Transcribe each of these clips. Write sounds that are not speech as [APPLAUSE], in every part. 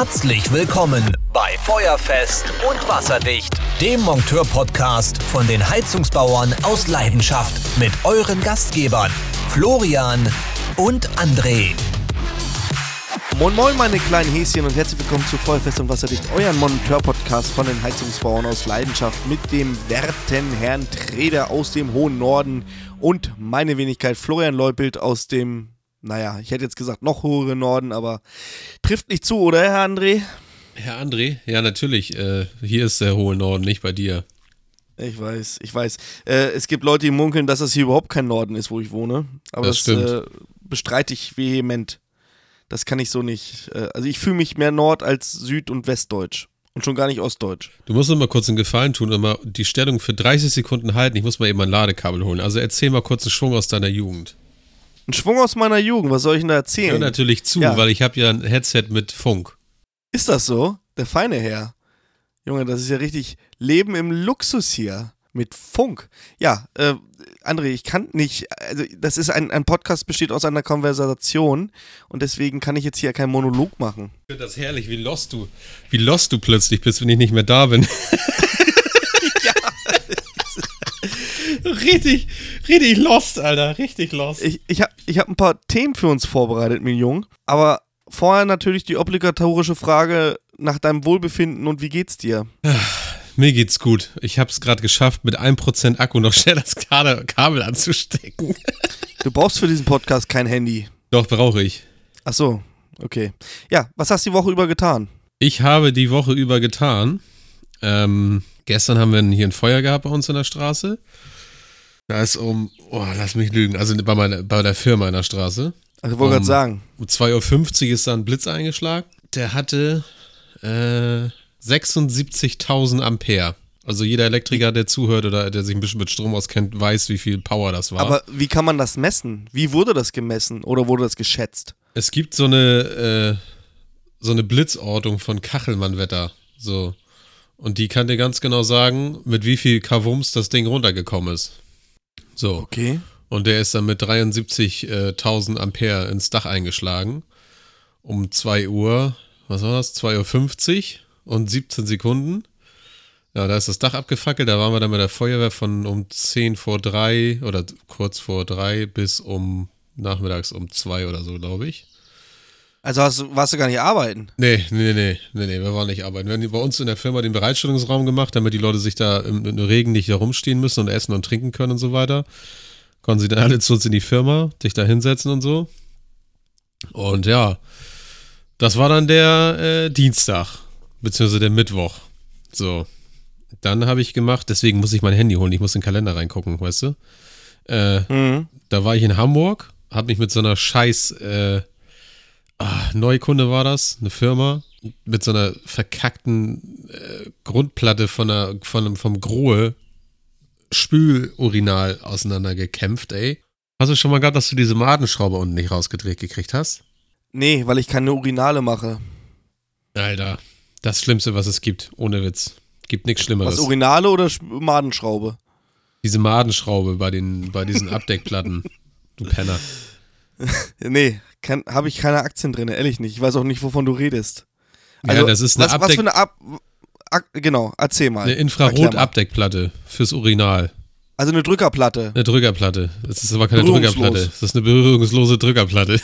Herzlich willkommen bei Feuerfest und Wasserdicht, dem Monteur-Podcast von den Heizungsbauern aus Leidenschaft mit euren Gastgebern Florian und André. Moin Moin meine kleinen Häschen und herzlich willkommen zu Feuerfest und Wasserdicht, euren Monteur-Podcast von den Heizungsbauern aus Leidenschaft mit dem werten Herrn Treder aus dem hohen Norden und meine Wenigkeit Florian Leupelt aus dem naja, ich hätte jetzt gesagt noch höhere Norden, aber trifft nicht zu, oder, Herr André? Herr André, ja, natürlich. Äh, hier ist der hohe Norden, nicht bei dir. Ich weiß, ich weiß. Äh, es gibt Leute, die munkeln, dass das hier überhaupt kein Norden ist, wo ich wohne. Aber das, das äh, bestreite ich vehement. Das kann ich so nicht. Äh, also ich fühle mich mehr Nord- als Süd- und Westdeutsch. Und schon gar nicht Ostdeutsch. Du musst uns mal kurz einen Gefallen tun und mal die Stellung für 30 Sekunden halten. Ich muss mal eben ein Ladekabel holen. Also erzähl mal kurz einen Schwung aus deiner Jugend. Ein Schwung aus meiner Jugend, was soll ich denn da erzählen? Hör natürlich zu, ja. weil ich habe ja ein Headset mit Funk. Ist das so? Der feine Herr. Junge, das ist ja richtig Leben im Luxus hier. Mit Funk. Ja, äh, André, ich kann nicht, also das ist ein, ein Podcast besteht aus einer Konversation und deswegen kann ich jetzt hier keinen Monolog machen. Ich finde das herrlich, wie lost du, wie lost du plötzlich bist, wenn ich nicht mehr da bin. [LAUGHS] richtig, richtig lost, Alter. Richtig lost. Ich, ich habe ich hab ein paar Themen für uns vorbereitet, mein Jung. Aber vorher natürlich die obligatorische Frage nach deinem Wohlbefinden und wie geht's dir? Mir geht's gut. Ich habe es gerade geschafft, mit 1% Akku noch schnell das Kabel anzustecken. Du brauchst für diesen Podcast kein Handy. Doch, brauche ich. Ach so, okay. Ja, was hast du die Woche über getan? Ich habe die Woche über getan. Ähm, gestern haben wir hier ein Feuer gehabt bei uns in der Straße. Da ist um, oh, lass mich lügen, also bei, meiner, bei der Firma in der Straße. Also ich wollte um, gerade sagen. Um 2.50 Uhr ist da ein Blitz eingeschlagen. Der hatte äh, 76.000 Ampere. Also jeder Elektriker, der zuhört oder der sich ein bisschen mit Strom auskennt, weiß, wie viel Power das war. Aber wie kann man das messen? Wie wurde das gemessen oder wurde das geschätzt? Es gibt so eine, äh, so eine Blitzortung von Kachelmann-Wetter. So. Und die kann dir ganz genau sagen, mit wie viel Kavums das Ding runtergekommen ist. So. Okay. Und der ist dann mit 73.000 Ampere ins Dach eingeschlagen. Um 2 Uhr, was war das? 2.50 Uhr und 17 Sekunden. Ja, da ist das Dach abgefackelt. Da waren wir dann mit der Feuerwehr von um 10 vor 3 oder kurz vor 3 bis um nachmittags um 2 oder so, glaube ich. Also hast, warst du gar nicht arbeiten? Nee, nee, nee, nee, nee, wir waren nicht arbeiten. Wir haben bei uns in der Firma den Bereitstellungsraum gemacht, damit die Leute sich da im, im Regen nicht herumstehen müssen und essen und trinken können und so weiter. Konnten sie dann alle zu uns in die Firma, dich da hinsetzen und so. Und ja, das war dann der äh, Dienstag, beziehungsweise der Mittwoch. So. Dann habe ich gemacht, deswegen muss ich mein Handy holen, ich muss in den Kalender reingucken, weißt du? Äh, mhm. Da war ich in Hamburg, habe mich mit so einer scheiß äh, ah, Neukunde war das, eine Firma mit so einer verkackten äh, Grundplatte von einer, von einem, vom Grohe Spülurinal auseinandergekämpft, ey. Hast du schon mal gehabt, dass du diese Madenschraube unten nicht rausgedreht gekriegt hast? Nee, weil ich keine Urinale mache. Alter, das Schlimmste, was es gibt, ohne Witz. Gibt nichts Schlimmeres. Was, Urinale oder Madenschraube? Diese Madenschraube bei, den, bei diesen Abdeckplatten. du Penner. [LAUGHS] nee, habe ich keine Aktien drin, ehrlich nicht. Ich weiß auch nicht, wovon du redest. Also, ja, das ist eine was, Abdeck was für eine Ab Ak genau, erzähl mal. Eine Infrarot-Abdeckplatte fürs Urinal. Also eine Drückerplatte. Eine Drückerplatte. Das ist aber keine Drückerplatte. Das ist eine berührungslose Drückerplatte.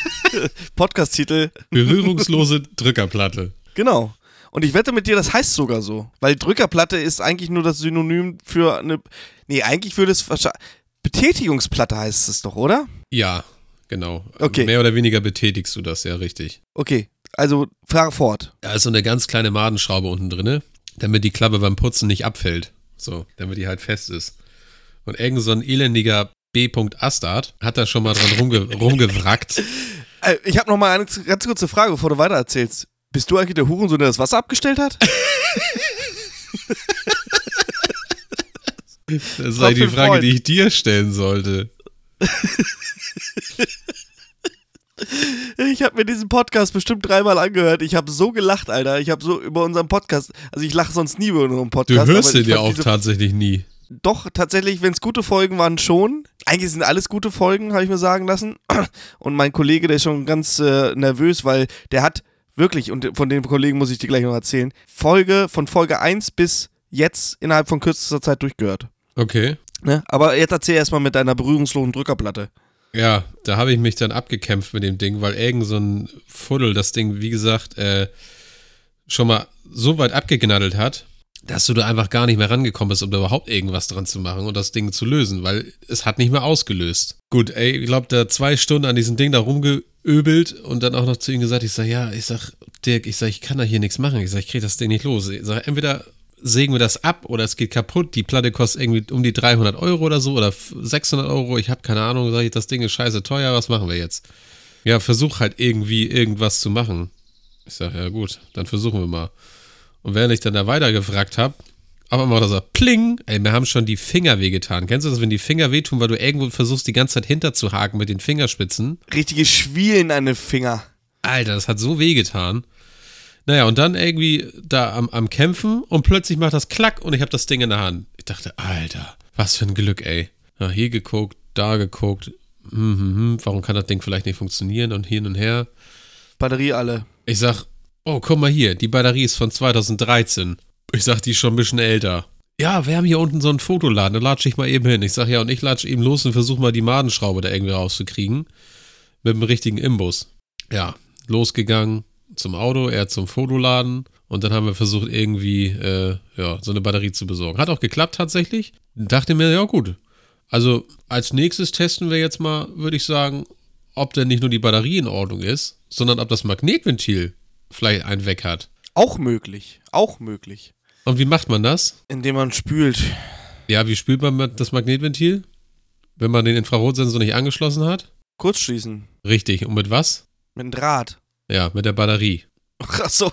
[LAUGHS] Podcast-Titel. Berührungslose Drückerplatte. Genau. Und ich wette mit dir, das heißt sogar so. Weil Drückerplatte ist eigentlich nur das Synonym für eine. Nee, eigentlich würde es wahrscheinlich. Betätigungsplatte heißt es doch, oder? Ja, Genau. Okay. Mehr oder weniger betätigst du das, ja, richtig. Okay, also fahr fort. Da ist so eine ganz kleine Madenschraube unten drin, damit die Klappe beim Putzen nicht abfällt. So, damit die halt fest ist. Und irgend so ein elendiger B. Astart hat da schon mal dran rumge [LAUGHS] rumgewrackt. Äh, ich habe noch mal eine ganz kurze Frage, bevor du weiter erzählst. Bist du eigentlich der Hurensohn, der das Wasser abgestellt hat? [LAUGHS] das sei die Frage, die ich dir stellen sollte. [LAUGHS] Ich habe mir diesen Podcast bestimmt dreimal angehört. Ich habe so gelacht, Alter. Ich habe so über unseren Podcast. Also ich lache sonst nie über unseren Podcast. Du hörst den ja auch tatsächlich nie. Doch, tatsächlich, wenn es gute Folgen waren, schon. Eigentlich sind alles gute Folgen, habe ich mir sagen lassen. [CLEARS THROAT] Und mein Kollege, der ist schon ganz äh, nervös, weil der hat wirklich, und von den Kollegen muss ich dir gleich noch erzählen, Folge von Folge 1 bis jetzt innerhalb von kürzester Zeit durchgehört. Okay. Ne? Aber jetzt erzähl erstmal mit deiner berührungslosen Drückerplatte. Ja, da habe ich mich dann abgekämpft mit dem Ding, weil irgend so ein Fuddel das Ding, wie gesagt, äh, schon mal so weit abgeknaddelt hat, dass du da einfach gar nicht mehr rangekommen bist, um da überhaupt irgendwas dran zu machen und das Ding zu lösen, weil es hat nicht mehr ausgelöst. Gut, ey, ich glaube, da zwei Stunden an diesem Ding da rumgeöbelt und dann auch noch zu ihm gesagt, ich sag, ja, ich sag, Dirk, ich sag, ich kann da hier nichts machen. Ich sag, ich krieg das Ding nicht los. Ich sag, entweder sägen wir das ab oder es geht kaputt. Die Platte kostet irgendwie um die 300 Euro oder so oder 600 Euro. Ich habe keine Ahnung. Sag ich, das Ding ist scheiße teuer. Was machen wir jetzt? Ja, versuch halt irgendwie irgendwas zu machen. Ich sag, ja gut, dann versuchen wir mal. Und während ich dann da weiter gefragt habe, aber mal so, pling, ey, mir haben schon die Finger wehgetan. Kennst du das, wenn die Finger wehtun, weil du irgendwo versuchst, die ganze Zeit hinterzuhaken mit den Fingerspitzen? Richtige Schwielen an den Finger. Alter, das hat so wehgetan. Naja, und dann irgendwie da am, am Kämpfen und plötzlich macht das Klack und ich habe das Ding in der Hand. Ich dachte, Alter, was für ein Glück, ey. Ja, hier geguckt, da geguckt. Hm, hm, hm, warum kann das Ding vielleicht nicht funktionieren und hin und her? Batterie alle. Ich sag, oh, guck mal hier, die Batterie ist von 2013. Ich sag, die ist schon ein bisschen älter. Ja, wir haben hier unten so einen Fotoladen, da latsche ich mal eben hin. Ich sag, ja, und ich latsche eben los und versuche mal die Madenschraube da irgendwie rauszukriegen. Mit dem richtigen Imbus. Ja, losgegangen, zum Auto, er zum Fotoladen und dann haben wir versucht, irgendwie äh, ja, so eine Batterie zu besorgen. Hat auch geklappt tatsächlich. Dachte mir, ja gut. Also als nächstes testen wir jetzt mal, würde ich sagen, ob denn nicht nur die Batterie in Ordnung ist, sondern ob das Magnetventil vielleicht einen weg hat. Auch möglich. Auch möglich. Und wie macht man das? Indem man spült. Ja, wie spült man das Magnetventil? Wenn man den Infrarotsensor nicht angeschlossen hat? Kurzschließen. Richtig. Und mit was? Mit einem Draht. Ja, mit der Batterie. Ach so.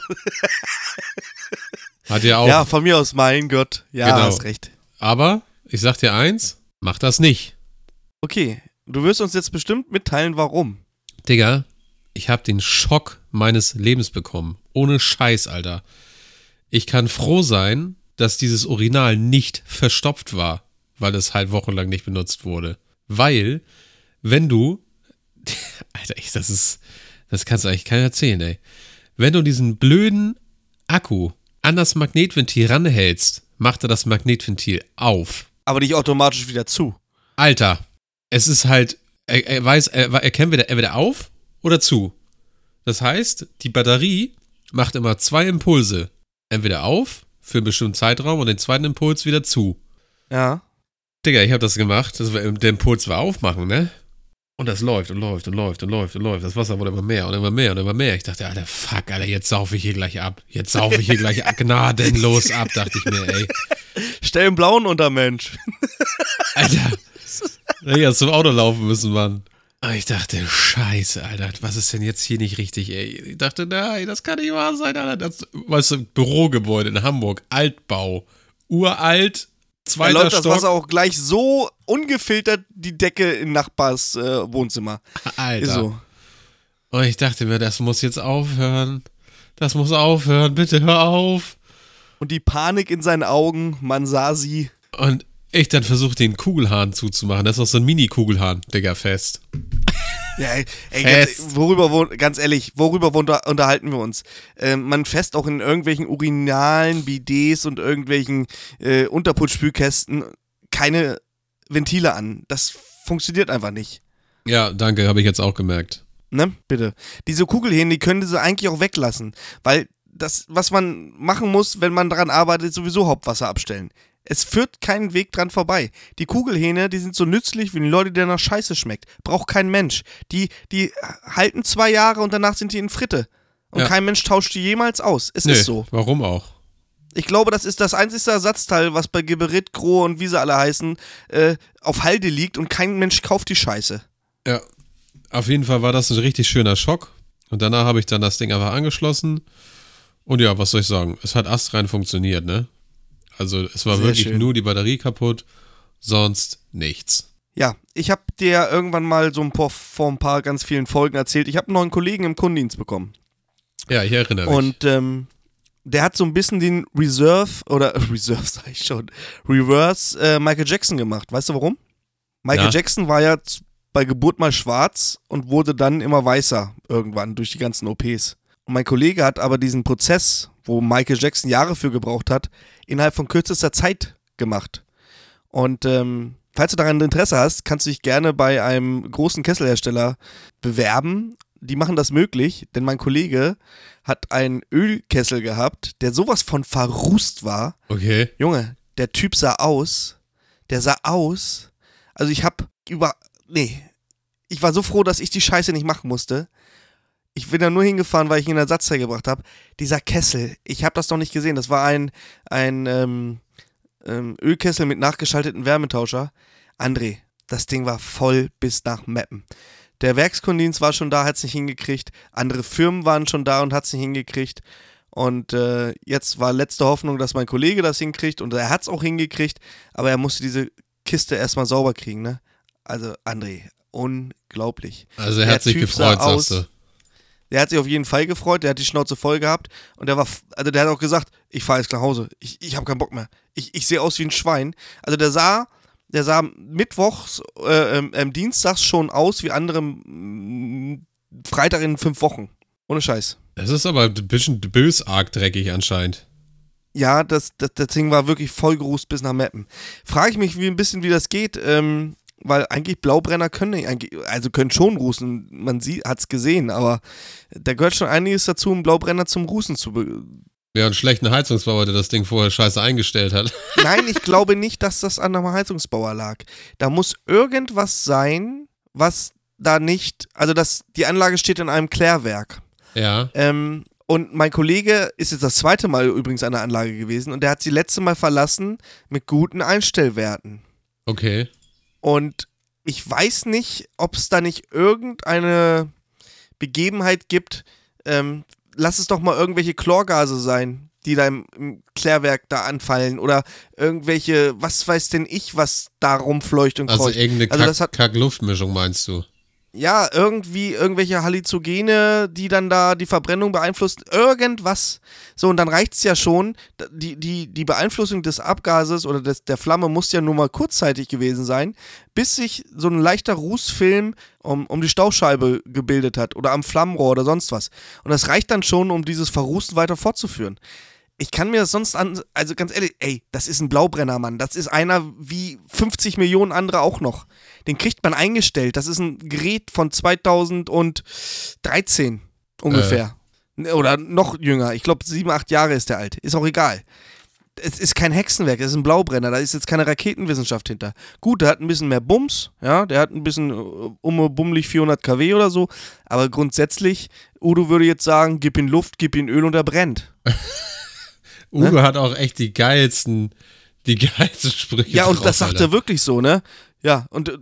Hat ja auch. Ja, von mir aus, mein Gott. Ja, Genau. hast recht. Aber ich sag dir eins, mach das nicht. Okay, du wirst uns jetzt bestimmt mitteilen, warum. Digga, ich hab den Schock meines Lebens bekommen. Ohne Scheiß, Alter. Ich kann froh sein, dass dieses Urinal nicht verstopft war, weil es halt wochenlang nicht benutzt wurde. Weil, wenn du. [LAUGHS] Alter, ich, das ist. Das kannst du eigentlich keiner erzählen, ey. Wenn du diesen blöden Akku an das Magnetventil ranhältst, macht er das Magnetventil auf. Aber nicht automatisch wieder zu. Alter, es ist halt, er, er weiß, er, er kennt wieder, entweder auf oder zu. Das heißt, die Batterie macht immer zwei Impulse. Entweder auf für einen bestimmten Zeitraum und den zweiten Impuls wieder zu. Ja. Digga, ich habe das gemacht. Das war, der Impuls war aufmachen, ne? Und das läuft und läuft und läuft und läuft und läuft. Das Wasser wurde immer mehr und immer mehr und immer mehr. Ich dachte, Alter, fuck, Alter, jetzt saufe ich hier gleich ab. Jetzt saufe ich hier gleich [LAUGHS] gnadenlos ab, dachte ich mir, ey. Stell einen blauen unter Mensch. [LAUGHS] Alter. Hätte zum Auto laufen müssen, Mann. Aber ich dachte, scheiße, Alter, was ist denn jetzt hier nicht richtig, ey? Ich dachte, nein, das kann nicht wahr sein, Alter. Das, weißt du, Bürogebäude in Hamburg, Altbau, uralt, Zweiter läuft das Stock. Wasser auch gleich so ungefiltert die Decke in Nachbars äh, Wohnzimmer. Alter. Ist so. Und ich dachte mir, das muss jetzt aufhören. Das muss aufhören, bitte hör auf. Und die Panik in seinen Augen, man sah sie. Und ich dann versucht, den Kugelhahn zuzumachen. Das ist auch so ein Mini-Kugelhahn, Digga, fest. Ja, ey, ganz, worüber, wo- ganz ehrlich, worüber unter, unterhalten wir uns? Ähm, man fest auch in irgendwelchen urinalen Bidets und irgendwelchen äh, Unterputzspülkästen keine Ventile an. Das funktioniert einfach nicht. Ja, danke, habe ich jetzt auch gemerkt. Ne? Bitte. Diese Kugelhähne, die können sie eigentlich auch weglassen. Weil das, was man machen muss, wenn man daran arbeitet, sowieso Hauptwasser abstellen. Es führt keinen Weg dran vorbei. Die Kugelhähne, die sind so nützlich wie die Leute, die nach Scheiße schmeckt. Braucht kein Mensch. Die, die halten zwei Jahre und danach sind die in Fritte. Und Ja. kein Mensch tauscht die jemals aus. Es Nö, ist so. warum auch? Ich glaube, das ist das einzige Ersatzteil, was bei Geberit, Grohe und wie sie alle heißen, äh, auf Halde liegt und kein Mensch kauft die Scheiße. Ja, auf jeden Fall war das ein richtig schöner Schock. Und danach habe ich dann das Ding einfach angeschlossen. Und ja, was soll ich sagen? Es hat astrein funktioniert, ne? Also es war Sehr wirklich schön. nur die Batterie kaputt, sonst nichts. Ja, ich habe dir irgendwann mal so ein paar, vor ein paar ganz vielen Folgen erzählt, ich habe einen neuen Kollegen im Kundendienst bekommen. Ja, ich erinnere mich. Und ähm, der hat so ein bisschen den Reserve, oder [LAUGHS] Reserve sag ich schon, Reverse äh, Michael Jackson gemacht. Weißt du warum? Michael Ja. Jackson war ja bei Geburt mal schwarz und wurde dann immer weißer irgendwann durch die ganzen OPs. mein Kollege hat aber diesen Prozess, wo Michael Jackson Jahre für gebraucht hat, innerhalb von kürzester Zeit gemacht. Und ähm, falls du daran Interesse hast, kannst du dich gerne bei einem großen Kesselhersteller bewerben. Die machen das möglich, denn mein Kollege hat einen Ölkessel gehabt, der sowas von verrußt war. Okay. Junge, der Typ sah aus, der sah aus. Also ich hab über, nee, ich war so froh, dass ich die Scheiße nicht machen musste. Ich bin da nur hingefahren, weil ich ihn in Ersatzteil gebracht habe. Dieser Kessel, ich habe das noch nicht gesehen. Das war ein, ein ähm, ähm, Ölkessel mit nachgeschalteten Wärmetauscher. André, das Ding war voll bis nach Meppen. Der Werkskundendienst war schon da, hat es nicht hingekriegt. Andere Firmen waren schon da und hat es nicht hingekriegt. Und äh, jetzt war letzte Hoffnung, dass mein Kollege das hinkriegt. Und er hat es auch hingekriegt, aber er musste diese Kiste erstmal sauber kriegen, ne? Also, André, unglaublich. Also er hat sich typ gefreut, sagst du. Der hat sich auf jeden Fall gefreut, der hat die Schnauze voll gehabt und der war, also der hat auch gesagt, ich fahre jetzt nach Hause, ich, ich habe keinen Bock mehr. Ich, ich sehe aus wie ein Schwein. Also der sah, der sah mittwochs, äh, ähm, ähm, dienstags schon aus wie andere Freitag in fünf Wochen. Ohne Scheiß. Das ist aber ein bisschen bösarg dreckig anscheinend. Ja, das, das, das Ding war wirklich voll gerußt bis nach Meppen. Frage ich mich wie ein bisschen, wie das geht, ähm, weil eigentlich Blaubrenner können also können schon rußen, man hat es gesehen, aber da gehört schon einiges dazu, einen Blaubrenner zum Rußen zu be Ja, einen schlechten Heizungsbauer, der das Ding vorher scheiße eingestellt hat. [LAUGHS] Nein, ich glaube nicht, dass das an einem Heizungsbauer lag. Da muss irgendwas sein, was da nicht, also das, die Anlage steht in einem Klärwerk. Ja. Ähm, und mein Kollege ist jetzt das zweite Mal übrigens an der Anlage gewesen und der hat sie letzte Mal verlassen mit guten Einstellwerten. Okay. Und ich weiß nicht, ob es da nicht irgendeine Begebenheit gibt. Ähm, lass es doch mal irgendwelche Chlorgase sein, die da im, im Klärwerk da anfallen. Oder irgendwelche, was weiß denn ich, was da rumfleucht und Also kreucht. irgendeine Also das hat- Kack- Kack-Luftmischung meinst du? Ja, irgendwie irgendwelche Halluzinogene, die dann da die Verbrennung beeinflussen, irgendwas. So, und dann reicht es ja schon, die, die, die Beeinflussung des Abgases oder des, der Flamme muss ja nur mal kurzzeitig gewesen sein, bis sich so ein leichter Rußfilm um, um die Stauscheibe gebildet hat oder am Flammenrohr oder sonst was. Und das reicht dann schon, um dieses Verrußen weiter fortzuführen. Ich kann mir das sonst an, also ganz ehrlich, ey, das ist ein Blaubrenner, Mann. Das ist einer wie 50 Millionen andere auch noch. Den kriegt man eingestellt. Das ist ein Gerät von 2013 ungefähr. Oder noch jünger. Ich glaube, sieben, acht Jahre ist der alt. Ist auch egal. Es ist kein Hexenwerk, es ist ein Blaubrenner, da ist jetzt keine Raketenwissenschaft hinter. Gut, der hat ein bisschen mehr Bums, ja, der hat ein bisschen äh, um bummelig 400 kW oder so, aber grundsätzlich, Udo würde jetzt sagen, gib ihm Luft, gib ihm Öl und er brennt. [LAUGHS] Udo hat auch echt die geilsten, die [LAUGHS] geilsten Sprüche. Ja, und drauf, das sagt Alter. er wirklich so, ne? Ja, und äh,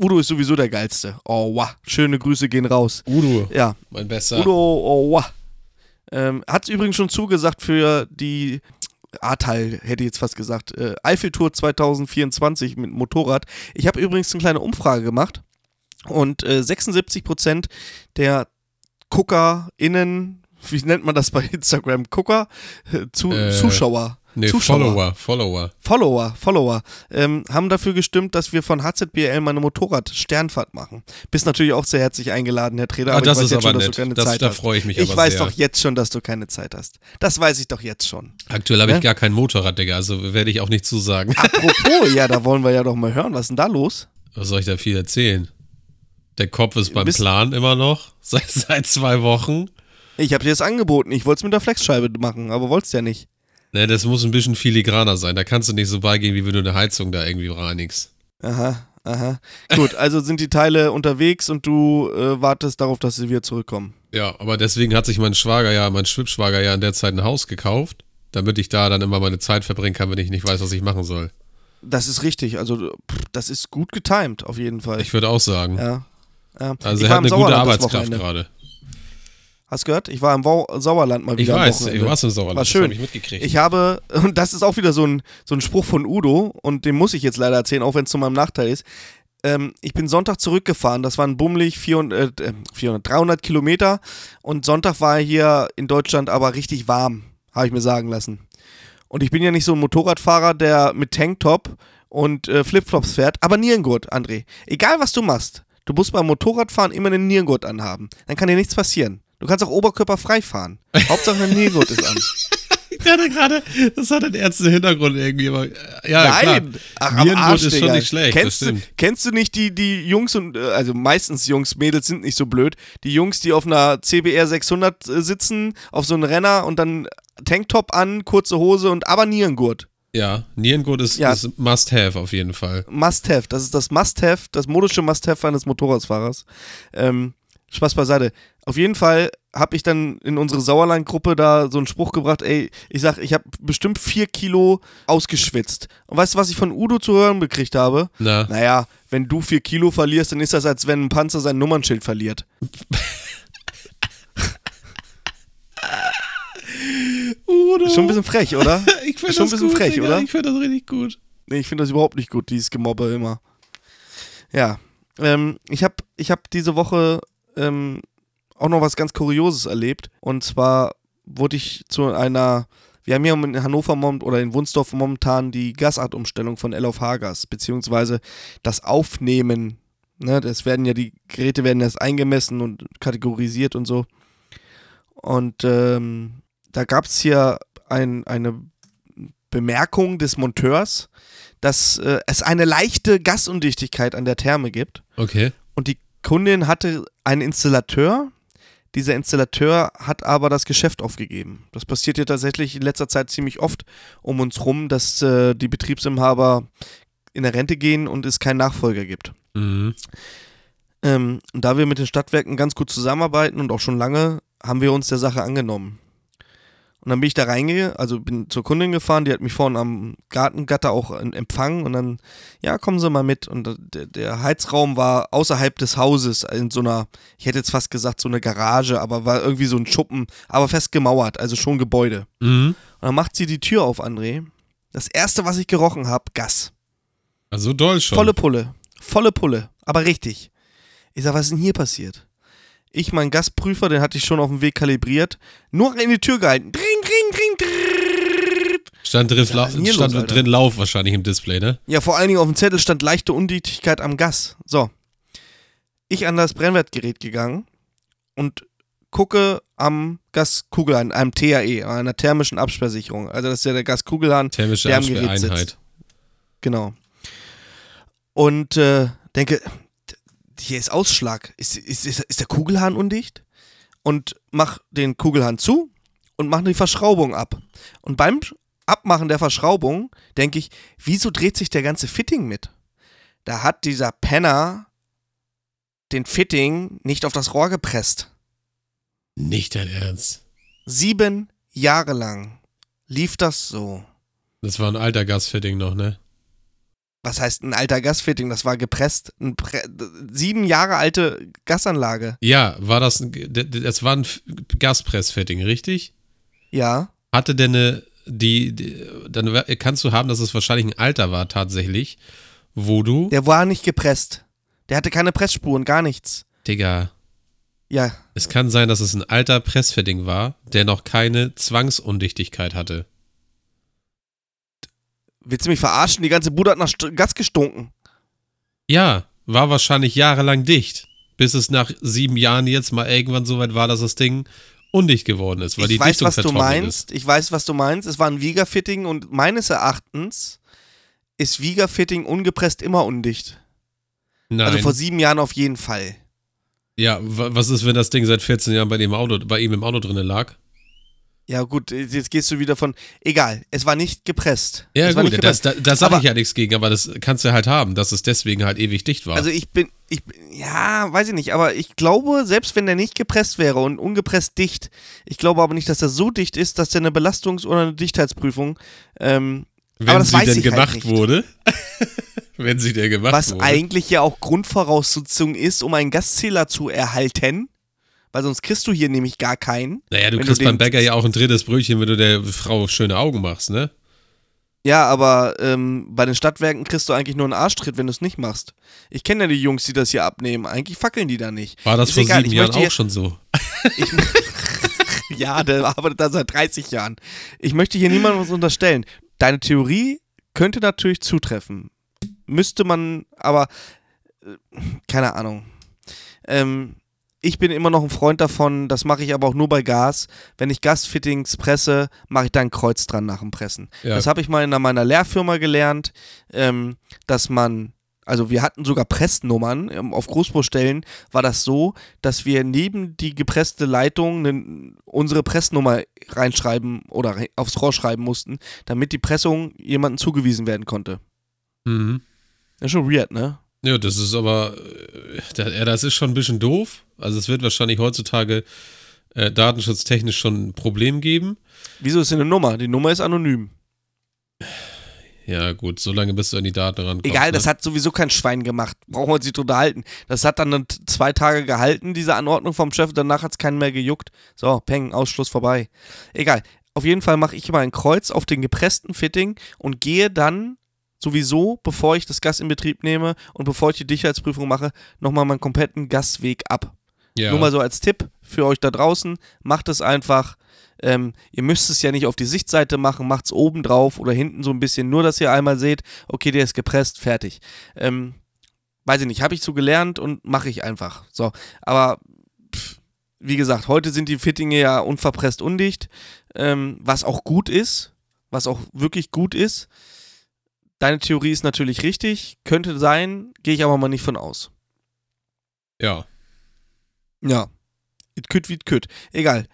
Udo ist sowieso der Geilste. Oh, wow. Schöne Grüße gehen raus. Udo, Ja, mein Bester. Udo, oh, wow. Ähm, Hat übrigens schon zugesagt für die A-Teil, hätte ich jetzt fast gesagt, äh, Eiffeltour 2024 mit Motorrad. Ich habe übrigens eine kleine Umfrage gemacht und äh, 76% der GuckerInnen, wie nennt man das bei Instagram? Gucker? Zu, Äh, Zuschauer. Nee, Zuschauer. Follower, Follower. Follower, Follower, ähm, haben dafür gestimmt, dass wir von HZBL mal eine Motorrad-Sternfahrt machen. Bist natürlich auch sehr herzlich eingeladen, Herr Treder, Ah, aber das ich weiß ist jetzt aber schon, dass nett. du keine Das- Zeit da hast. freue ich mich Ich weiß sehr. doch jetzt schon, dass du keine Zeit hast. Das weiß ich doch jetzt schon. Aktuell habe ich Ne? gar kein Motorrad, Digga, also werde ich auch nicht zusagen. [LAUGHS] Apropos, ja, da wollen wir ja doch mal hören. Was ist denn da los? Was soll ich da viel erzählen? Der Kopf ist beim Plan immer noch, [LAUGHS] seit, seit zwei Wochen. Ich habe dir das angeboten. Ich wollte es mit der Flexscheibe machen, aber wollt's ja nicht. Ne, das muss ein bisschen filigraner sein. Da kannst du nicht so beigehen, wie wenn du eine Heizung da irgendwie reinigst. Aha, aha. Gut, also sind die Teile unterwegs und du äh, wartest darauf, dass sie wieder zurückkommen. Ja, aber deswegen hat sich mein Schwager ja, mein Schwibschwager ja in der Zeit ein Haus gekauft, damit ich da dann immer meine Zeit verbringen kann, wenn ich nicht weiß, was ich machen soll. Das ist richtig. Also, pff, das ist gut getimed, auf jeden Fall. Ich würde auch sagen. ja. ja. Also Ich er hat eine gute Arbeitskraft gerade. Hast gehört? Ich war im Wau Sauerland mal Ich wieder. am weiß, du warst im Sauerland, War das schön. habe ich mitgekriegt. Ich habe, [LAUGHS] und das ist auch wieder so ein, so ein Spruch von Udo, und den muss ich jetzt leider erzählen, auch wenn es zu meinem Nachteil ist. Ähm, ich bin Sonntag zurückgefahren, das waren bummelig 400, äh, 400, 300 Kilometer und Sonntag war hier in Deutschland aber richtig warm, habe ich mir sagen lassen. Und ich bin ja nicht so ein Motorradfahrer, der mit Tanktop und äh, Flipflops fährt, aber Nierengurt, André. Egal was du machst, du musst beim Motorradfahren immer einen Nierengurt anhaben. Dann kann dir nichts passieren. Du kannst auch oberkörperfrei fahren. [LAUGHS] Hauptsache ein Nähgurt ist an. Ich dachte gerade, das hat einen ernsten Hintergrund irgendwie. Aber, ja, Nein, klar. ach, Arsch, ist schon nicht schlecht. Kennst du, kennst du nicht die, die Jungs und, äh, also meistens Jungs, Mädels sind nicht so blöd, die Jungs, die auf einer CBR 600 äh, sitzen, auf so einem Renner und dann Tanktop an, kurze Hose und aber Nierengurt. Ja, Nierengurt ist, Ja. ist Must-Have auf jeden Fall. Must-have. Das ist das Must-have, das modische Must-have eines Motorradfahrers. Ähm, Spaß beiseite. Auf jeden Fall habe ich dann in unsere Sauerland-Gruppe da so einen Spruch gebracht, ey, ich sag, ich habe bestimmt vier Kilo ausgeschwitzt. Und weißt du, was ich von Udo zu hören gekriegt habe? Na, Naja, wenn du vier Kilo verlierst, dann ist das, als wenn ein Panzer sein Nummernschild verliert. Udo. Schon ein bisschen frech, oder? [LAUGHS] ich finde schon das ein bisschen gut, frech, Digga. oder? Ich finde das richtig gut. Nee, ich finde das überhaupt nicht gut, dieses Gemobbe immer. Ja. Ähm, ich habe ich hab diese Woche ähm, auch noch was ganz Kurioses erlebt. Und zwar wurde ich zu einer. Wir haben hier in Hannover oder in Wunsdorf momentan die Gasartumstellung von L auf H-Gas, beziehungsweise das Aufnehmen. Ne, das werden ja die Geräte werden erst eingemessen und kategorisiert und so. Und ähm, da gab es hier ein, eine Bemerkung des Monteurs, dass äh, es eine leichte Gasundichtigkeit an der Therme gibt. Okay. Und die Kundin hatte einen Installateur. Dieser Installateur hat aber das Geschäft aufgegeben. Das passiert ja tatsächlich in letzter Zeit ziemlich oft um uns rum, dass äh, die Betriebsinhaber in der Rente gehen und es keinen Nachfolger gibt. Mhm. Ähm, und da wir mit den Stadtwerken ganz gut zusammenarbeiten und auch schon lange, haben wir uns der Sache angenommen. Und dann bin ich da reingegangen, also bin zur Kundin gefahren, die hat mich vorne am Gartengatter auch empfangen und dann, ja, kommen Sie mal mit. Und der, der Heizraum war außerhalb des Hauses, in so einer, ich hätte jetzt fast gesagt, so eine Garage, aber war irgendwie so ein Schuppen, aber fest gemauert, also schon Gebäude. Mhm. Und dann macht sie die Tür auf, André. Das erste, was ich gerochen habe, Gas. Also doll schon. Volle Pulle. Volle Pulle. Aber richtig. Ich sag, was ist denn hier passiert? Ich, mein Gasprüfer, den hatte ich schon auf dem Weg kalibriert, nur in die Tür gehalten. Dring, dring, dring. Stand, drin, Ja, hier stand los, Alter? drin Lauf wahrscheinlich im Display, ne? Ja, vor allen Dingen auf dem Zettel stand leichte Undichtigkeit am Gas. So. Ich an das Brennwertgerät gegangen und gucke am Gaskugelhahn, einem TAE, einer thermischen Absperrsicherung. Also das ist ja der Gaskugelhahn, Thermische Der am Gerät sitzt. Genau. Und äh, denke, hier ist Ausschlag. Ist, ist, ist, ist der Kugelhahn undicht? Und mach den Kugelhahn zu und mach die Verschraubung ab. Und beim Abmachen der Verschraubung denke ich, wieso dreht sich der ganze Fitting mit? Da hat dieser Penner den Fitting nicht auf das Rohr gepresst. Nicht dein Ernst. Sieben Jahre lang lief das so. Das war ein alter Gasfitting noch, ne? Was heißt ein alter Gasfitting? Das war gepresst. Ein Pre sieben Jahre alte Gasanlage. Ja, war das, ein- das war ein Gaspressfitting, richtig? Ja. Hatte denn eine, die, die, dann kannst du haben, dass es wahrscheinlich ein Alter war tatsächlich, wo du, Der war nicht gepresst. Der hatte keine Pressspuren, gar nichts. Digga, Ja. es kann sein, dass es ein alter Pressfitting war, der noch keine Zwangsundichtigkeit hatte. Willst du mich verarschen? Die ganze Bude hat nach St Gas gestunken. Ja, war wahrscheinlich jahrelang dicht, bis es nach sieben Jahren jetzt mal irgendwann so weit war, dass das Ding undicht geworden ist, weil die ich weiß, Dichtung was du meinst. Ich weiß, was du meinst. Es war ein Viga-Fitting und meines Erachtens ist Viga-Fitting ungepresst immer undicht. ist. Nein. Also vor sieben Jahren auf jeden Fall. ja, wa- was ist, wenn das Ding seit 14 Jahren bei dem Auto, bei ihm im Auto drinnen lag? Ja, gut, jetzt gehst du wieder von. Egal, es war nicht gepresst. Ja, es gut, nicht das, gepresst. da, da sage ich ja nichts gegen, aber das kannst du halt haben, dass es deswegen halt ewig dicht war. Also ich bin, ich bin- ja, weiß ich nicht, aber ich glaube, selbst wenn der nicht gepresst wäre und ungepresst dicht, ich glaube aber nicht, dass er so dicht ist, dass der eine Belastungs- oder eine Dichtheitsprüfung, ähm, wenn sie denn halt gemacht nicht. wurde. [LAUGHS] wenn sie denn gemacht was wurde. eigentlich ja auch Grundvoraussetzung ist, um einen Gaszähler zu erhalten, weil sonst kriegst du hier nämlich gar keinen. Naja, du wenn du kriegst beim Bäcker ja auch ein drittes Brötchen, wenn du der Frau schöne Augen machst, ne? Ja, aber ähm, bei den Stadtwerken kriegst du eigentlich nur einen Arschtritt, wenn du es nicht machst. Ich kenne ja die Jungs, die das hier abnehmen. Eigentlich fackeln die da nicht. War das Ist vor egal, sieben Jahren auch schon so? Ich, [LAUGHS] ja, der arbeitet da seit 30 Jahren. Ich möchte hier niemandem was unterstellen. Deine Theorie könnte natürlich zutreffen. Müsste man, aber äh, keine Ahnung. Ähm, ich bin immer noch ein Freund davon, das mache ich aber auch nur bei Gas. Wenn ich Gasfittings presse, mache ich da ein Kreuz dran nach dem Pressen. Ja. Das habe ich mal in meiner Lehrfirma gelernt, ähm, dass man, also wir hatten sogar Pressnummern. Ähm, auf Großbaustellen war das so, dass wir neben die gepresste Leitung nen- unsere Pressnummer reinschreiben oder aufs Rohr schreiben mussten, damit die Pressung jemandem zugewiesen werden konnte. Mhm. Das ist schon weird, ne? Ja, das ist aber, äh, das ist schon ein bisschen doof. Also es wird wahrscheinlich heutzutage äh, datenschutztechnisch schon ein Problem geben. Wieso ist denn eine Nummer? Die Nummer ist anonym. Ja, gut, solange bis du an die Daten rankommst. Egal, ne? das hat sowieso kein Schwein gemacht. Brauchen wir uns nicht drüber halten. Das hat dann zwei Tage gehalten, diese Anordnung vom Chef. Danach hat es keinen mehr gejuckt. So, Peng, Ausschluss vorbei. Egal. Auf jeden Fall mache ich immer ein Kreuz auf den gepressten Fitting und gehe dann sowieso, bevor ich das Gas in Betrieb nehme und bevor ich die Dichtheitsprüfung mache, nochmal meinen kompletten Gasweg ab. ja. Nur mal so als Tipp für euch da draußen, macht es einfach. Ähm, ihr müsst es ja nicht auf die Sichtseite machen, macht es oben drauf oder hinten so ein bisschen, nur dass ihr einmal seht, okay, der ist gepresst, fertig. Ähm, weiß ich nicht, habe ich so gelernt und mache ich einfach. So, aber pff, wie gesagt, heute sind die Fittinge ja unverpresst undicht, ähm, was auch gut ist, was auch wirklich gut ist. Deine Theorie ist natürlich richtig, könnte sein, gehe ich aber mal nicht von aus. ja. Ja. It could wie it could. Egal.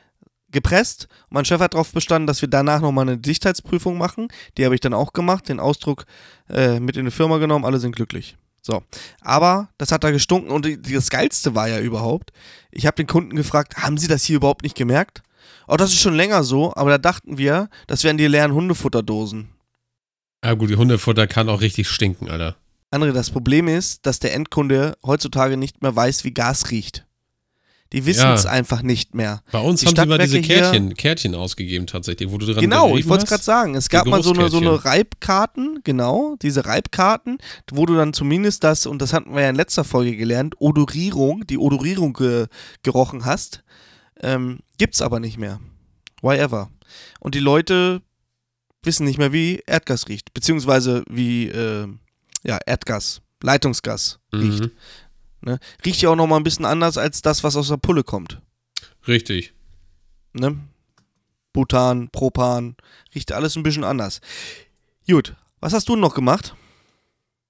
Gepresst. Mein Chef hat darauf bestanden, dass wir danach nochmal eine Dichtheitsprüfung machen. Die habe ich dann auch gemacht, den Ausdruck äh, mit in die Firma genommen, alle sind glücklich. So. Aber das hat da gestunken und das Geilste war ja überhaupt, ich habe den Kunden gefragt, haben Sie das hier überhaupt nicht gemerkt? Oh, das ist schon länger so, aber da dachten wir, das wären die leeren Hundefutterdosen. Ja, gut, die Hundefutter kann auch richtig stinken, Alter. André, das Problem ist, dass der Endkunde heutzutage nicht mehr weiß, wie Gas riecht. Die wissen es Ja. einfach nicht mehr. Bei uns Die haben sie mal diese Kärtchen, Kärtchen ausgegeben, tatsächlich, wo du dran Genau, ich wollte es gerade sagen. Es gab mal so eine, so eine. Reibkarten, genau, diese Reibkarten, wo du dann zumindest das, und das hatten wir ja in letzter Folge gelernt, Odorierung, die Odorierung ge gerochen hast. Ähm, gibt's aber nicht mehr. Why ever? Und die Leute wissen nicht mehr, wie Erdgas riecht, beziehungsweise wie äh, ja, Erdgas, Leitungsgas riecht. Mhm. Ne? Riecht ja auch nochmal ein bisschen anders als das, was aus der Pulle kommt. Richtig. ne? Butan, Propan, riecht alles ein bisschen anders. Gut, was hast du noch gemacht?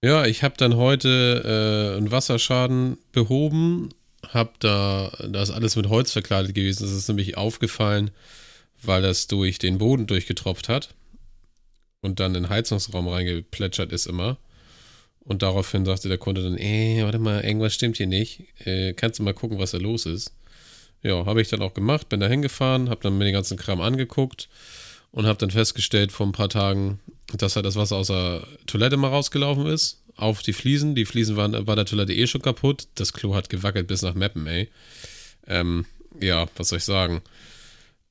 Ja, ich habe dann heute äh, einen Wasserschaden behoben. Hab da, das ist alles mit Holz verkleidet gewesen. Das ist nämlich aufgefallen, weil das durch den Boden durchgetropft hat und dann in den Heizungsraum reingeplätschert ist immer. Und daraufhin sagte der Kunde dann, ey, warte mal, irgendwas stimmt hier nicht. Äh, kannst du mal gucken, was da los ist? Ja, habe ich dann auch gemacht, bin da hingefahren, habe dann mir den ganzen Kram angeguckt und habe dann festgestellt vor ein paar Tagen, dass halt das Wasser aus der Toilette mal rausgelaufen ist, auf die Fliesen. Die Fliesen waren bei der Toilette eh schon kaputt. Das Klo hat gewackelt bis nach Meppen, ey. Ähm, ja, was soll ich sagen?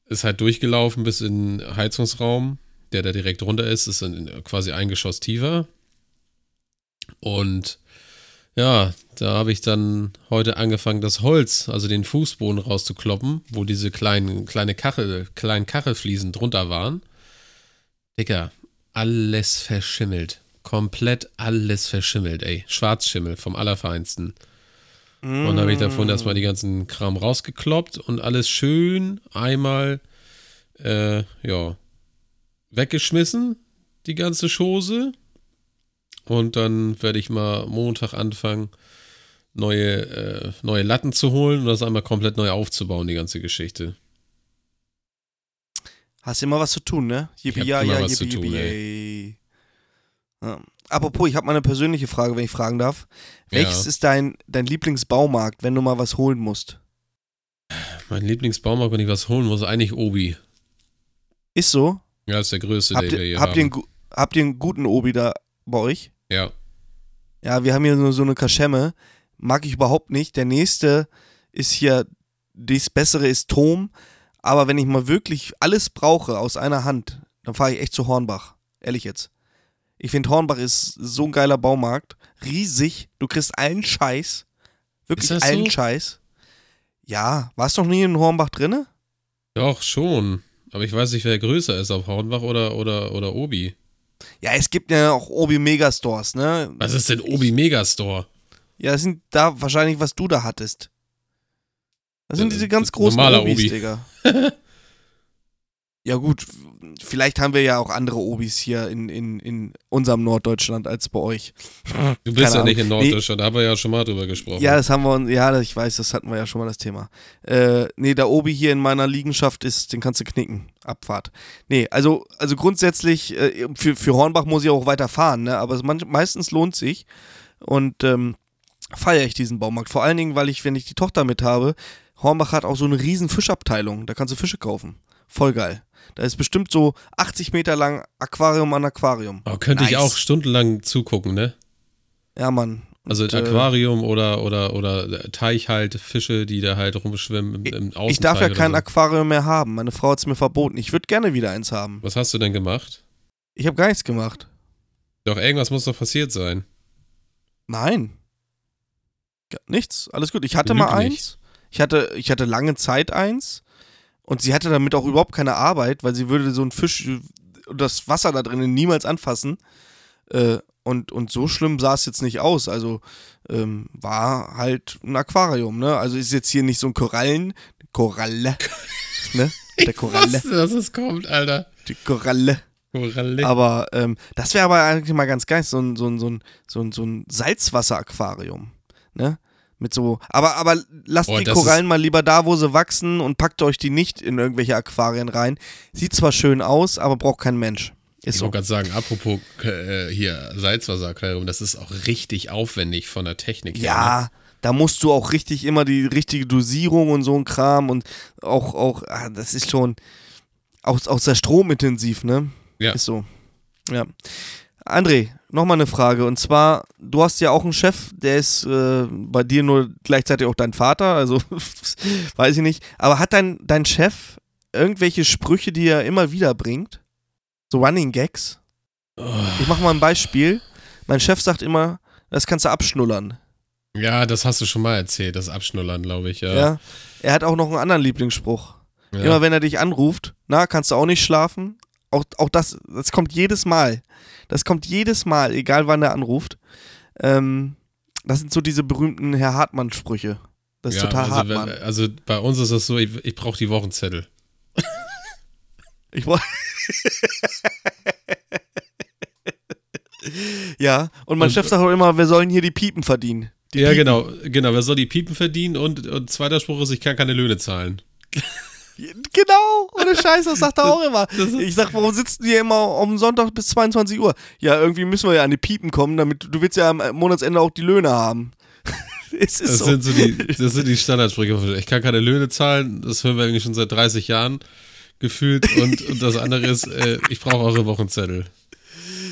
Ist halt durchgelaufen bis in den Heizungsraum, der da direkt runter ist, ist quasi ein Geschoss tiefer. Und ja, da habe ich dann heute angefangen, das Holz, also den Fußboden rauszukloppen, wo diese kleinen, kleine Kachel, kleinen Kachelfliesen drunter waren. Dicker, alles verschimmelt. Komplett alles verschimmelt, ey. Schwarzschimmel vom Allerfeinsten. Und dann habe ich davon erstmal die ganzen Kram rausgekloppt und alles schön einmal, äh, ja, weggeschmissen, die ganze Chose. Und dann werde ich mal Montag anfangen, neue, äh, neue Latten zu holen und das einmal komplett neu aufzubauen, die ganze Geschichte. Hast immer was zu tun, ne? Yippie, hab ja, immer ja, was zu yippie, tun, yippie. Ja. Apropos, ich habe mal eine persönliche Frage, wenn ich fragen darf. Welches Ja. ist dein, dein Lieblingsbaumarkt, wenn du mal was holen musst? Mein Lieblingsbaumarkt, wenn ich was holen muss, eigentlich Obi. Ist so? Ja, ist der größte, Habt den wir hier habt, ihr einen, haben. habt ihr einen guten Obi da bei euch? Ja, Ja, wir haben hier nur so eine Kaschemme. Mag ich überhaupt nicht. Der nächste ist hier, das bessere ist Tom. Aber wenn ich mal wirklich alles brauche aus einer Hand, dann fahre ich echt zu Hornbach. Ehrlich jetzt. Ich finde, Hornbach ist so ein geiler Baumarkt. Riesig. Du kriegst allen Scheiß. Wirklich allen so? Scheiß. Ja, warst du noch nie in Hornbach drinne? doch, schon. Aber ich weiß nicht, wer größer ist, ob Hornbach oder, oder, oder Obi. Ja, es gibt ja auch Obi Megastores, ne? Was ist denn Obi Megastore? Ja, das sind da wahrscheinlich, was du da hattest. Das sind Äh, diese ganz großen normaler Obis, Obi. Digga. [LAUGHS] ja gut, vielleicht haben wir ja auch andere Obis hier in, in, in unserem Norddeutschland als bei euch. Du bist Keine ja nicht in Ahnung. Nee. Norddeutschland, da haben wir ja schon mal drüber gesprochen. Ja, das haben wir, uns- ja, ich weiß, das hatten wir ja schon mal das Thema. Äh, nee, der Obi hier in meiner Liegenschaft ist, den kannst du knicken. Abfahrt. Nee, also, also grundsätzlich, äh, für, für Hornbach muss ich auch weiter fahren, ne? aber es manch, meistens lohnt sich. Und ähm, feiere ich diesen Baumarkt. Vor allen Dingen, weil ich, wenn ich die Tochter mit habe, Hornbach hat auch so eine riesen Fischabteilung. Da kannst du Fische kaufen. Voll geil. Da ist bestimmt so 80 Meter lang Aquarium an Aquarium. Aber könnte ich Nice. auch stundenlang zugucken, ne? Ja, Mann. Also Und, äh, Aquarium oder, oder, oder Teich halt, Fische, die da halt rumschwimmen im, im Außenteich Ich darf ja kein so. Aquarium mehr haben. Meine Frau hat es mir verboten. Ich würde gerne wieder eins haben. Was hast du denn gemacht? Ich habe gar nichts gemacht. Doch, irgendwas muss doch passiert sein. Nein. Nichts. Alles gut. Ich hatte Lüg mal nicht. eins. Ich hatte, ich hatte lange Zeit eins. Und sie hatte damit auch überhaupt keine Arbeit, weil sie würde so einen Fisch äh, und das Wasser da drinnen niemals anfassen. Äh, und, und so schlimm sah es jetzt nicht aus. Also ähm, war halt ein Aquarium, ne? Also ist jetzt hier nicht so ein Korallen. Koralle. [LAUGHS] ne? Der Koralle. wusste, dass es kommt, Alter. Die Koralle. Koralle. Aber ähm, das wäre aber eigentlich mal ganz geil, so ein, so ein, so ein, so ein, so ein Salzwasser-Aquarium. Ne? Mit so. Aber, aber lasst Oh, die Korallen mal lieber da, wo sie wachsen und packt euch die nicht in irgendwelche Aquarien rein. Sieht zwar schön aus, aber braucht kein Mensch. Ist ich so. wollte gerade sagen, apropos äh, hier Salzwasseraquarium, das ist auch richtig aufwendig von der Technik her. ne? Ja, da musst du auch richtig immer die richtige Dosierung und so ein Kram und auch, auch, ah, das ist schon auch, auch sehr stromintensiv, ne? Ja. Ist so. Ja. André, nochmal eine Frage. Und zwar, du hast ja auch einen Chef, der ist äh, bei dir nur gleichzeitig auch dein Vater, also [LAUGHS] weiß ich nicht. Aber hat dein, dein Chef irgendwelche Sprüche, die er immer wieder bringt? So Running Gags? Oh. Ich mache mal ein Beispiel. Mein Chef sagt immer, das kannst du abschnullern. Ja, das hast du schon mal erzählt, das Abschnullern, glaube ich. Ja. Ja. Er hat auch noch einen anderen Lieblingsspruch. Ja. Immer wenn er dich anruft, na, kannst du auch nicht schlafen? Auch, auch das, das kommt jedes Mal. Das kommt jedes Mal, egal wann er anruft. Ähm, das sind so diese berühmten Herr Hartmann-Sprüche. Das ist Ja, total also, Hartmann. wenn, also bei uns ist das so, ich, ich brauche die Wochenzettel. Ich brauch ja, und mein Und- Chef sagt auch immer, wir sollen hier die Piepen verdienen. Die ja, Piepen. genau, genau. Wer soll die Piepen verdienen? Und, und zweiter Spruch ist, ich kann keine Löhne zahlen. [LAUGHS] Genau, ohne Scheiß, das sagt er auch immer. Ich sag, warum sitzen die immer am Sonntag bis 22 Uhr? Ja, irgendwie müssen wir ja an die Piepen kommen, damit du willst ja am Monatsende auch die Löhne haben. [LAUGHS] es ist Das so. sind so die, [LAUGHS] das sind die Standardsprüche. Ich kann keine Löhne zahlen, das hören wir eigentlich schon seit 30 Jahren gefühlt. Und, und das andere ist, äh, ich brauche eure Wochenzettel.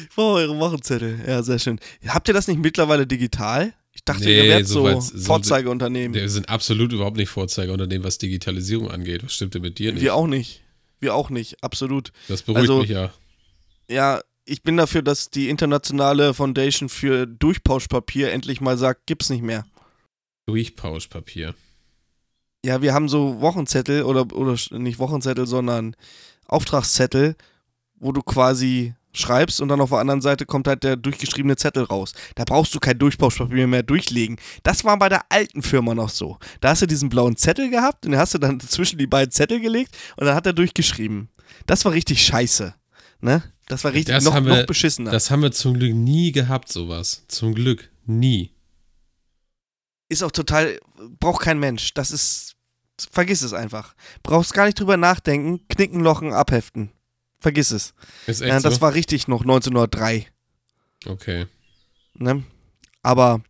Ich brauche eure Wochenzettel. Ja, sehr schön. Habt ihr das nicht mittlerweile digital? Ich dachte, Nee, ihr wärt so so, Vorzeigeunternehmen. Wir sind absolut überhaupt nicht Vorzeigeunternehmen, was Digitalisierung angeht. Was stimmt denn mit dir nicht? Wir auch nicht. Wir auch nicht, absolut. das beruhigt also- mich ja. Ja, ich bin dafür, dass die internationale Foundation für Durchpauschpapier endlich mal sagt, gibt's nicht mehr. Durchpauschpapier. Ja, wir haben so Wochenzettel oder, oder nicht Wochenzettel, sondern Auftragszettel, wo du quasi schreibst und dann auf der anderen Seite kommt halt der durchgeschriebene Zettel raus. Da brauchst du kein Durchpauschpapier mehr durchlegen. Das war bei der alten Firma noch so. Da hast du diesen blauen Zettel gehabt und den hast du dann [LAUGHS] zwischen die beiden Zettel gelegt und dann hat er durchgeschrieben. Das war richtig scheiße. Ne? Das war richtig Das noch, wir- noch beschissener. Das haben wir zum Glück nie gehabt, sowas. Zum Glück nie. ist auch total, braucht kein Mensch. Das ist, vergiss es einfach. Brauchst gar nicht drüber nachdenken, knicken, lochen, abheften. Vergiss es. Ist echt Ja, das so? war richtig noch 1903. okay. Ne? Aber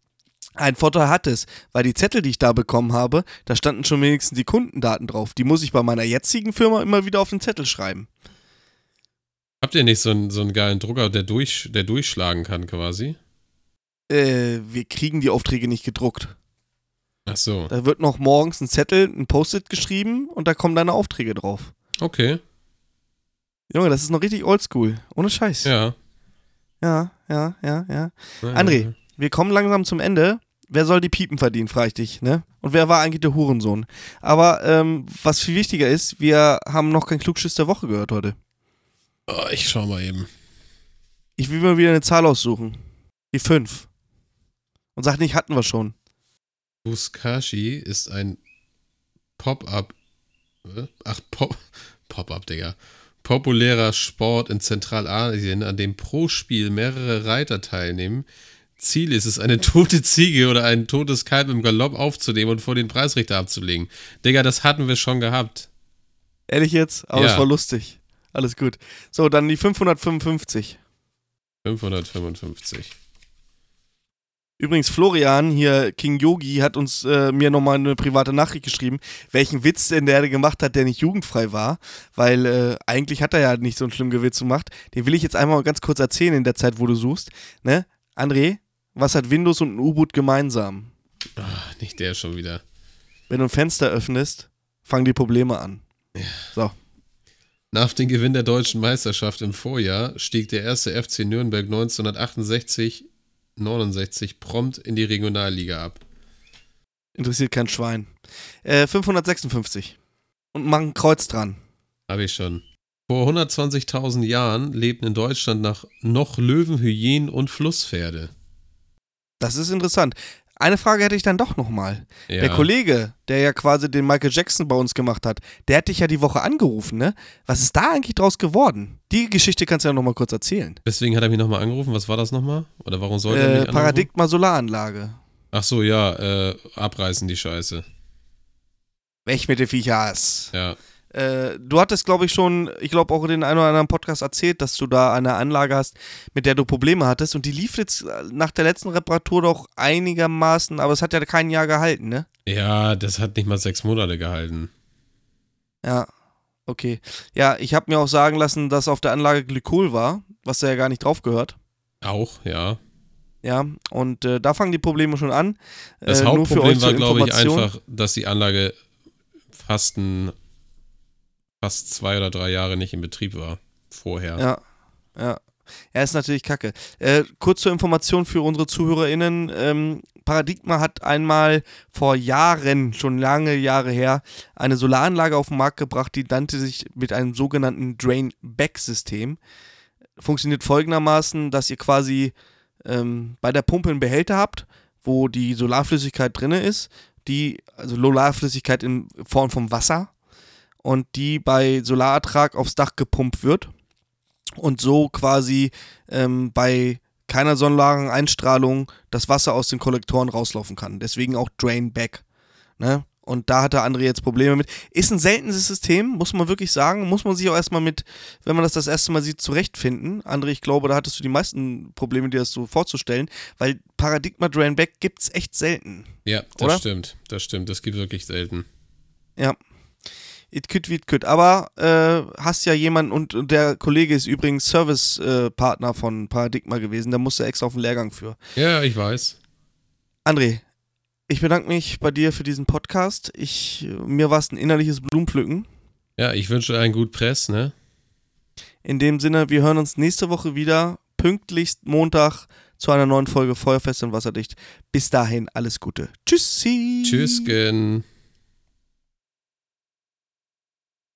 ein Vorteil hat es, weil die Zettel, die ich da bekommen habe, da standen schon wenigstens die Kundendaten drauf. Die muss ich bei meiner jetzigen Firma immer wieder auf den Zettel schreiben. Habt ihr nicht so einen, so einen geilen Drucker, der, durch, der durchschlagen kann quasi? Äh, wir kriegen die Aufträge nicht gedruckt. Ach so. Da wird noch morgens ein Zettel, ein Post-it geschrieben und da kommen deine Aufträge drauf. Okay. Junge, das ist noch richtig oldschool. Ohne Scheiß. Ja. ja, ja, ja. ja. Ja, André. ja. Wir kommen langsam zum Ende. Wer soll die Piepen verdienen, frage ich dich, ne? Und wer war eigentlich der Hurensohn? Aber ähm, was viel wichtiger ist, wir haben noch kein Klugschiss der Woche gehört heute. Oh, ich schau mal eben. Ich will mal wieder eine Zahl aussuchen. Die 5. Und sag nicht, hatten wir schon. Buskashi ist ein Pop-up. Ach, Pop, [LAUGHS] Pop-up, Digga. Populärer Sport in Zentralasien, an dem pro Spiel mehrere Reiter teilnehmen. Ziel ist es, eine [LAUGHS] tote Ziege oder ein totes Kalb im Galopp aufzunehmen und vor den Preisrichter abzulegen. Digga, das hatten wir schon gehabt. Ehrlich jetzt? Aber Ja. es war lustig. Alles gut. So, dann die 555. 555. Übrigens, Florian, hier King Yogi, hat uns äh, mir nochmal eine private Nachricht geschrieben, welchen Witz denn der gemacht hat, der nicht jugendfrei war. Weil äh, eigentlich hat er ja nicht so einen schlimmen Witz gemacht. Den will ich jetzt einmal ganz kurz erzählen in der Zeit, wo du suchst. Ne? André, was hat Windows und ein U-Boot gemeinsam? Ach, nicht der schon wieder. Wenn du ein Fenster öffnest, fangen die Probleme an. So. Nach dem Gewinn der deutschen Meisterschaft im Vorjahr stieg der erste FC Nürnberg 1968 69 prompt in die Regionalliga ab. Interessiert kein Schwein. Äh, 556. Und mach ein Kreuz dran. Habe ich schon. Vor 120.000 Jahren lebten in Deutschland nach noch Löwen, Hyänen und Flusspferde. Das ist interessant. Eine Frage hätte ich dann doch nochmal. Ja. Der Kollege, der ja quasi den Michael Jackson bei uns gemacht hat, der hat dich ja die Woche angerufen, ne? Was ist da eigentlich draus geworden? Die Geschichte kannst du ja nochmal kurz erzählen. Deswegen hat er mich nochmal angerufen. Was war das nochmal? Oder warum sollte er Äh, mich anrufen? Paradigma Solaranlage. Ach so, ja, äh, abreißen die Scheiße. Weg mit den Viechers. Ja. Äh, du hattest, glaube ich, schon, ich glaube auch in den einen oder anderen Podcast erzählt, dass du da eine Anlage hast, mit der du Probleme hattest. Und die lief jetzt äh, nach der letzten Reparatur doch einigermaßen, aber es hat ja kein Jahr gehalten, ne? Ja, das hat nicht mal sechs Monate gehalten. Ja, okay. Ja, ich habe mir auch sagen lassen, dass auf der Anlage Glykol war, was da ja gar nicht drauf gehört. Auch, ja. Ja, und äh, da fangen die Probleme schon an. Das äh, nur für Hauptproblem war, glaube ich, einfach, dass die Anlage fast, ein, fast zwei oder drei Jahre nicht in Betrieb war. Vorher. Ja, ja. Ja, ist natürlich kacke. Äh, kurz zur Information für unsere ZuhörerInnen. Ähm, Paradigma hat einmal vor Jahren, schon lange Jahre her, eine Solaranlage auf den Markt gebracht, die nannte sich mit einem sogenannten Drain-Back-System. Funktioniert folgendermaßen, dass ihr quasi ähm, bei der Pumpe einen Behälter habt, wo die Solarflüssigkeit drin ist, die, also Solarflüssigkeit in Form von Wasser und die bei Solarertrag aufs Dach gepumpt wird und so quasi ähm, bei keiner sonnenlaren Einstrahlung das Wasser aus den Kollektoren rauslaufen kann. Deswegen auch Drain Back. Ne? Und da hatte André jetzt Probleme mit. Ist ein seltenes System, muss man wirklich sagen. Muss man sich auch erstmal mit, wenn man das das erste Mal sieht, zurechtfinden. André, ich glaube, da hattest du die meisten Probleme, dir das so vorzustellen, weil Paradigma Drain Back gibt es echt selten. Ja, das Oder? stimmt. Das stimmt. Das gibt wirklich selten. Ja. It could, it could. Aber äh, hast ja jemanden, und und der Kollege ist übrigens Service-Partner von Paradigma gewesen, da musste extra auf den Lehrgang für. Ja, ich weiß. André, ich bedanke mich bei dir für diesen Podcast. Ich, mir war es ein innerliches Blumenpflücken. Ja, ich wünsche einen gut Press, ne? In dem Sinne, wir hören uns nächste Woche wieder, pünktlichst Montag zu einer neuen Folge Feuerfest und Wasserdicht. Bis dahin, alles Gute. Tschüssi. Tschüss, Gen.